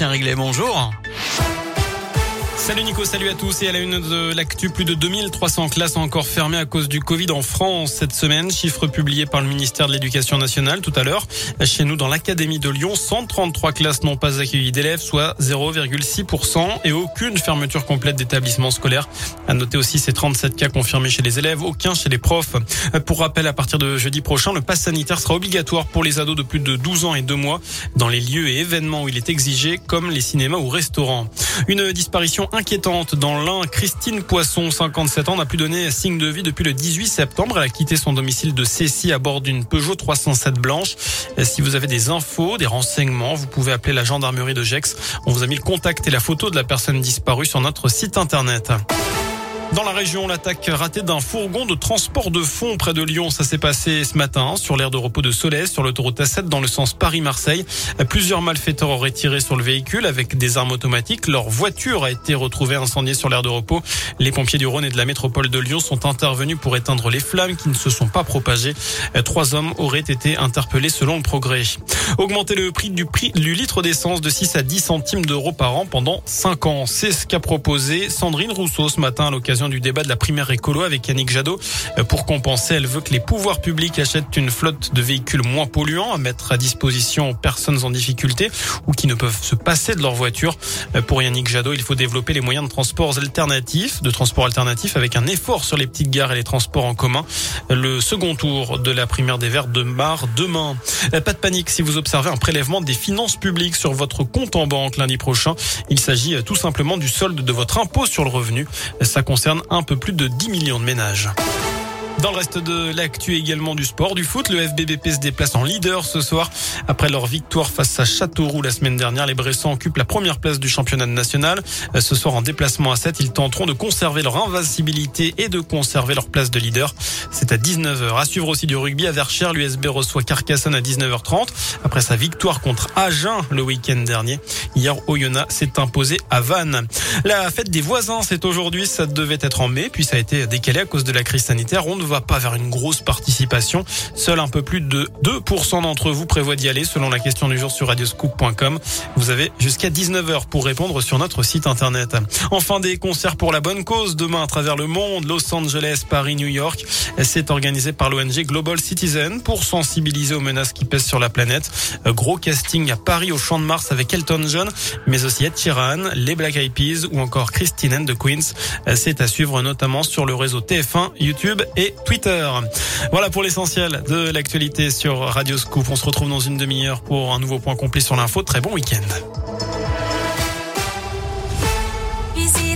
Bastien Réglet, bonjour. Salut Nico, salut à tous et à la une de l'actu, plus de 2300 classes encore fermées à cause du Covid en France cette semaine, chiffre publié par le ministère de l'Éducation nationale tout à l'heure. Chez nous dans l'Académie de Lyon, 133 classes n'ont pas accueilli d'élèves, soit 0,6% et aucune fermeture complète d'établissements scolaires. À noter aussi ces 37 cas confirmés chez les élèves, aucun chez les profs. Pour rappel, à partir de jeudi prochain, le pass sanitaire sera obligatoire pour les ados de plus de 12 ans et 2 mois dans les lieux et événements où il est exigé, comme les cinémas ou restaurants. Une disparition inquiétante dans l'Ain. Christine Poisson, 57 ans, n'a plus donné signe de vie depuis le 18 septembre. Elle a quitté son domicile de Cécy à bord d'une Peugeot 307 blanche. Si vous avez des infos, des renseignements, vous pouvez appeler la gendarmerie de Gex. On vous a mis le contact et la photo de la personne disparue sur notre site internet. Dans la région, l'attaque ratée d'un fourgon de transport de fonds près de Lyon, ça s'est passé ce matin sur l'aire de repos de Solès, sur l'autoroute A7 dans le sens Paris-Marseille. Plusieurs malfaiteurs auraient tiré sur le véhicule avec des armes automatiques. Leur voiture a été retrouvée incendiée sur l'aire de repos. Les pompiers du Rhône et de la métropole de Lyon sont intervenus pour éteindre les flammes qui ne se sont pas propagées. Trois hommes auraient été interpellés selon le progrès. Augmenter le prix du prix du litre d'essence de 6 à 10 centimes d'euros par an pendant 5 ans. C'est ce qu'a proposé Sandrine Rousseau ce matin à l'occasion du débat de la primaire écolo avec Yannick Jadot. Euh, pour compenser, elle veut que les pouvoirs publics achètent une flotte de véhicules moins polluants à mettre à disposition aux personnes en difficulté ou qui ne peuvent se passer de leur voiture. Euh, pour Yannick Jadot, il faut développer les moyens de transport alternatifs, de transport alternatif avec un effort sur les petites gares et les transports en commun. Le second tour de la primaire des Verts de Mar demain. Euh, pas de panique si vous observez un prélèvement des finances publiques sur votre compte en banque lundi prochain. Il s'agit tout simplement du solde de votre impôt sur le revenu. Ça concerne un peu plus de 10 millions de ménages. Dans le reste de l'actu également du sport, du foot, le FBBP se déplace en leader ce soir. Après leur victoire face à Châteauroux la semaine dernière, les Bressans occupent la première place du championnat national. Ce soir en déplacement à 7, ils tenteront de conserver leur invincibilité et de conserver leur place de leader. C'est à 19h. À suivre aussi du rugby à Verchères, l'USB reçoit Carcassonne à 19h30. Après sa victoire contre Agen le week-end dernier, hier Oyonnax s'est imposé à Vannes. La fête des voisins, c'est aujourd'hui. Ça devait être en mai, puis ça a été décalé à cause de la crise sanitaire. Va pas vers une grosse participation. Seul un peu plus de 2% d'entre vous prévoient d'y aller selon la question du jour sur radioscoop.com. Vous avez jusqu'à 19h pour répondre sur notre site internet. Enfin, des concerts pour la bonne cause demain à travers le monde, Los Angeles, Paris, New York. C'est organisé par l'ONG Global Citizen pour sensibiliser aux menaces qui pèsent sur la planète. Gros casting à Paris au Champ de Mars avec Elton John, mais aussi Ed Sheeran, les Black Eyed Peas ou encore Christine and the Queens. C'est à suivre notamment sur le réseau TF1, YouTube Twitter. Voilà pour l'essentiel de l'actualité sur Radio Scoop. On se retrouve dans une demi-heure pour un nouveau point complet sur l'info. Très bon week-end.